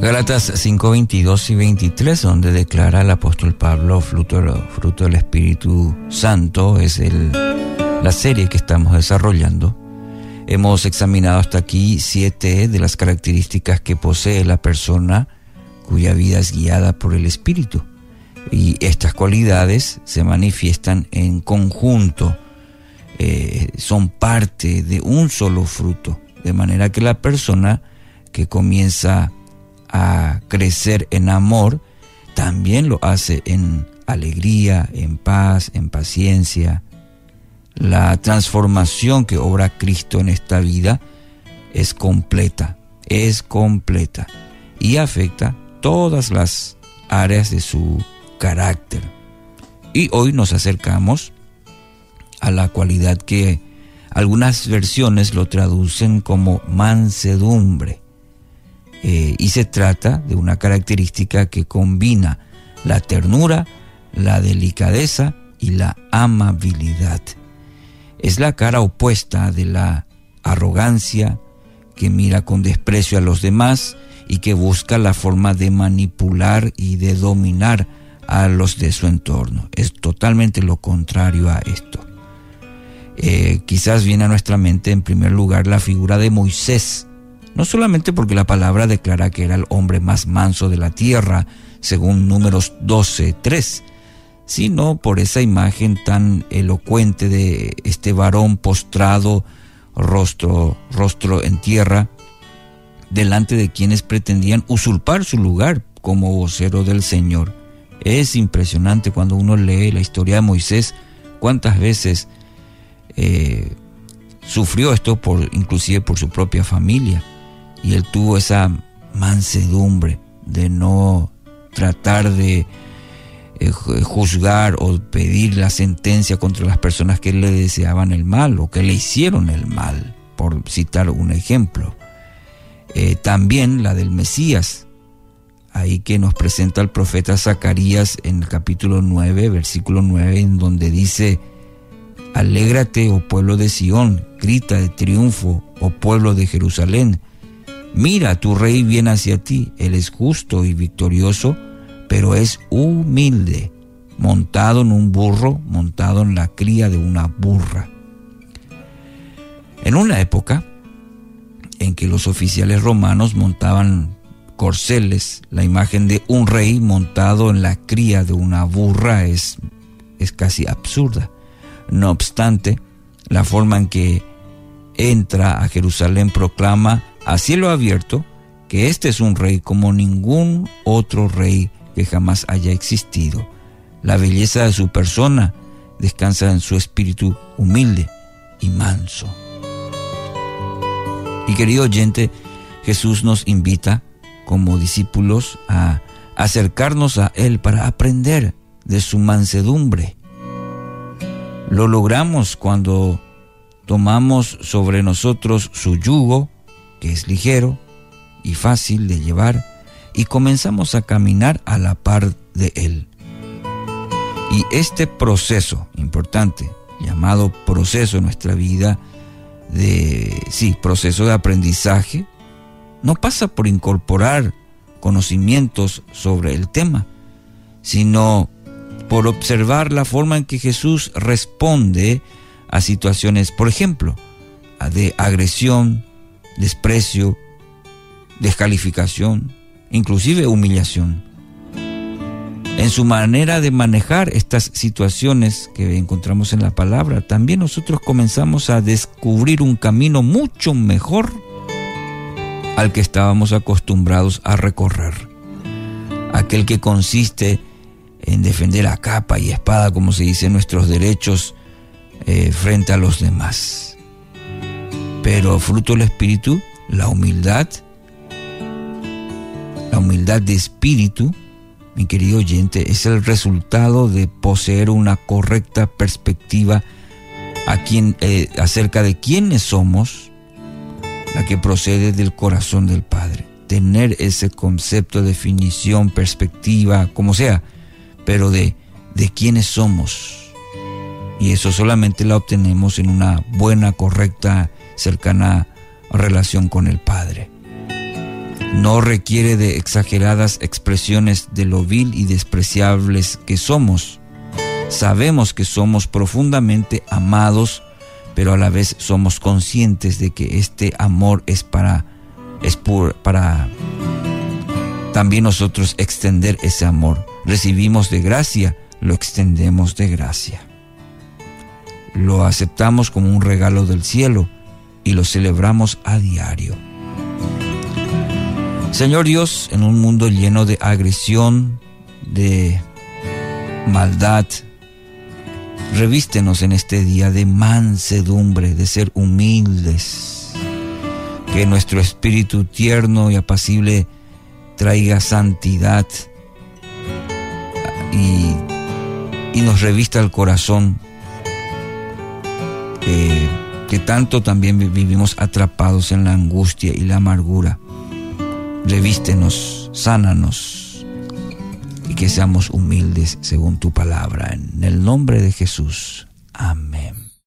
Gálatas 5, 22 y 23, donde declara el apóstol Pablo, fruto, fruto del Espíritu Santo, es el, la serie que estamos desarrollando. Hemos examinado hasta aquí siete de las características que posee la persona cuya vida es guiada por el Espíritu. Y estas cualidades se manifiestan en conjunto, eh, son parte de un solo fruto, de manera que la persona que comienza a crecer en amor, también lo hace en alegría, en paz, en paciencia. La transformación que obra Cristo en esta vida es completa, es completa y afecta todas las áreas de su carácter. Y hoy nos acercamos a la cualidad que algunas versiones lo traducen como mansedumbre. Eh, y se trata de una característica que combina la ternura, la delicadeza y la amabilidad. Es la cara opuesta de la arrogancia que mira con desprecio a los demás y que busca la forma de manipular y de dominar a los de su entorno. Es totalmente lo contrario a esto. Eh, quizás viene a nuestra mente en primer lugar la figura de Moisés, no solamente porque la palabra declara que era el hombre más manso de la tierra, según números 12, 3, sino por esa imagen tan elocuente de este varón postrado, rostro, rostro en tierra, delante de quienes pretendían usurpar su lugar como vocero del Señor. Es impresionante cuando uno lee la historia de Moisés, cuántas veces eh, sufrió esto por, inclusive por su propia familia y él tuvo esa mansedumbre de no tratar de eh, juzgar o pedir la sentencia contra las personas que le deseaban el mal o que le hicieron el mal, por citar un ejemplo. Eh, también la del Mesías, ahí que nos presenta el profeta Zacarías en el capítulo 9, versículo 9, en donde dice, Alégrate, oh pueblo de Sión, grita de triunfo, oh pueblo de Jerusalén, Mira, tu rey viene hacia ti, él es justo y victorioso, pero es humilde, montado en un burro, montado en la cría de una burra. En una época en que los oficiales romanos montaban corceles, la imagen de un rey montado en la cría de una burra es, es casi absurda. No obstante, la forma en que entra a Jerusalén proclama a cielo abierto que este es un rey como ningún otro rey que jamás haya existido. La belleza de su persona descansa en su espíritu humilde y manso. Y querido oyente, Jesús nos invita como discípulos a acercarnos a Él para aprender de su mansedumbre. Lo logramos cuando tomamos sobre nosotros su yugo que es ligero y fácil de llevar, y comenzamos a caminar a la par de Él. Y este proceso importante, llamado proceso en nuestra vida, de, sí, proceso de aprendizaje, no pasa por incorporar conocimientos sobre el tema, sino por observar la forma en que Jesús responde a situaciones, por ejemplo, de agresión, desprecio, descalificación, inclusive humillación. En su manera de manejar estas situaciones que encontramos en la palabra, también nosotros comenzamos a descubrir un camino mucho mejor al que estábamos acostumbrados a recorrer. Aquel que consiste en defender a capa y espada, como se dice, nuestros derechos eh, frente a los demás. Pero fruto del Espíritu, la humildad, la humildad de espíritu, mi querido oyente, es el resultado de poseer una correcta perspectiva eh, acerca de quiénes somos, la que procede del corazón del Padre. Tener ese concepto, definición, perspectiva, como sea, pero de, de quiénes somos. Y eso solamente la obtenemos en una buena, correcta cercana relación con el Padre. No requiere de exageradas expresiones de lo vil y despreciables que somos. Sabemos que somos profundamente amados, pero a la vez somos conscientes de que este amor es para es para también nosotros extender ese amor. Recibimos de gracia, lo extendemos de gracia. Lo aceptamos como un regalo del cielo y lo celebramos a diario. Señor Dios, en un mundo lleno de agresión, de maldad, revístenos en este día de mansedumbre, de ser humildes, que nuestro espíritu tierno y apacible traiga santidad y, nos revista el corazón que tanto también vivimos atrapados en la angustia y la amargura. Revístenos, sánanos y que seamos humildes según tu palabra. En el nombre de Jesús. Amén.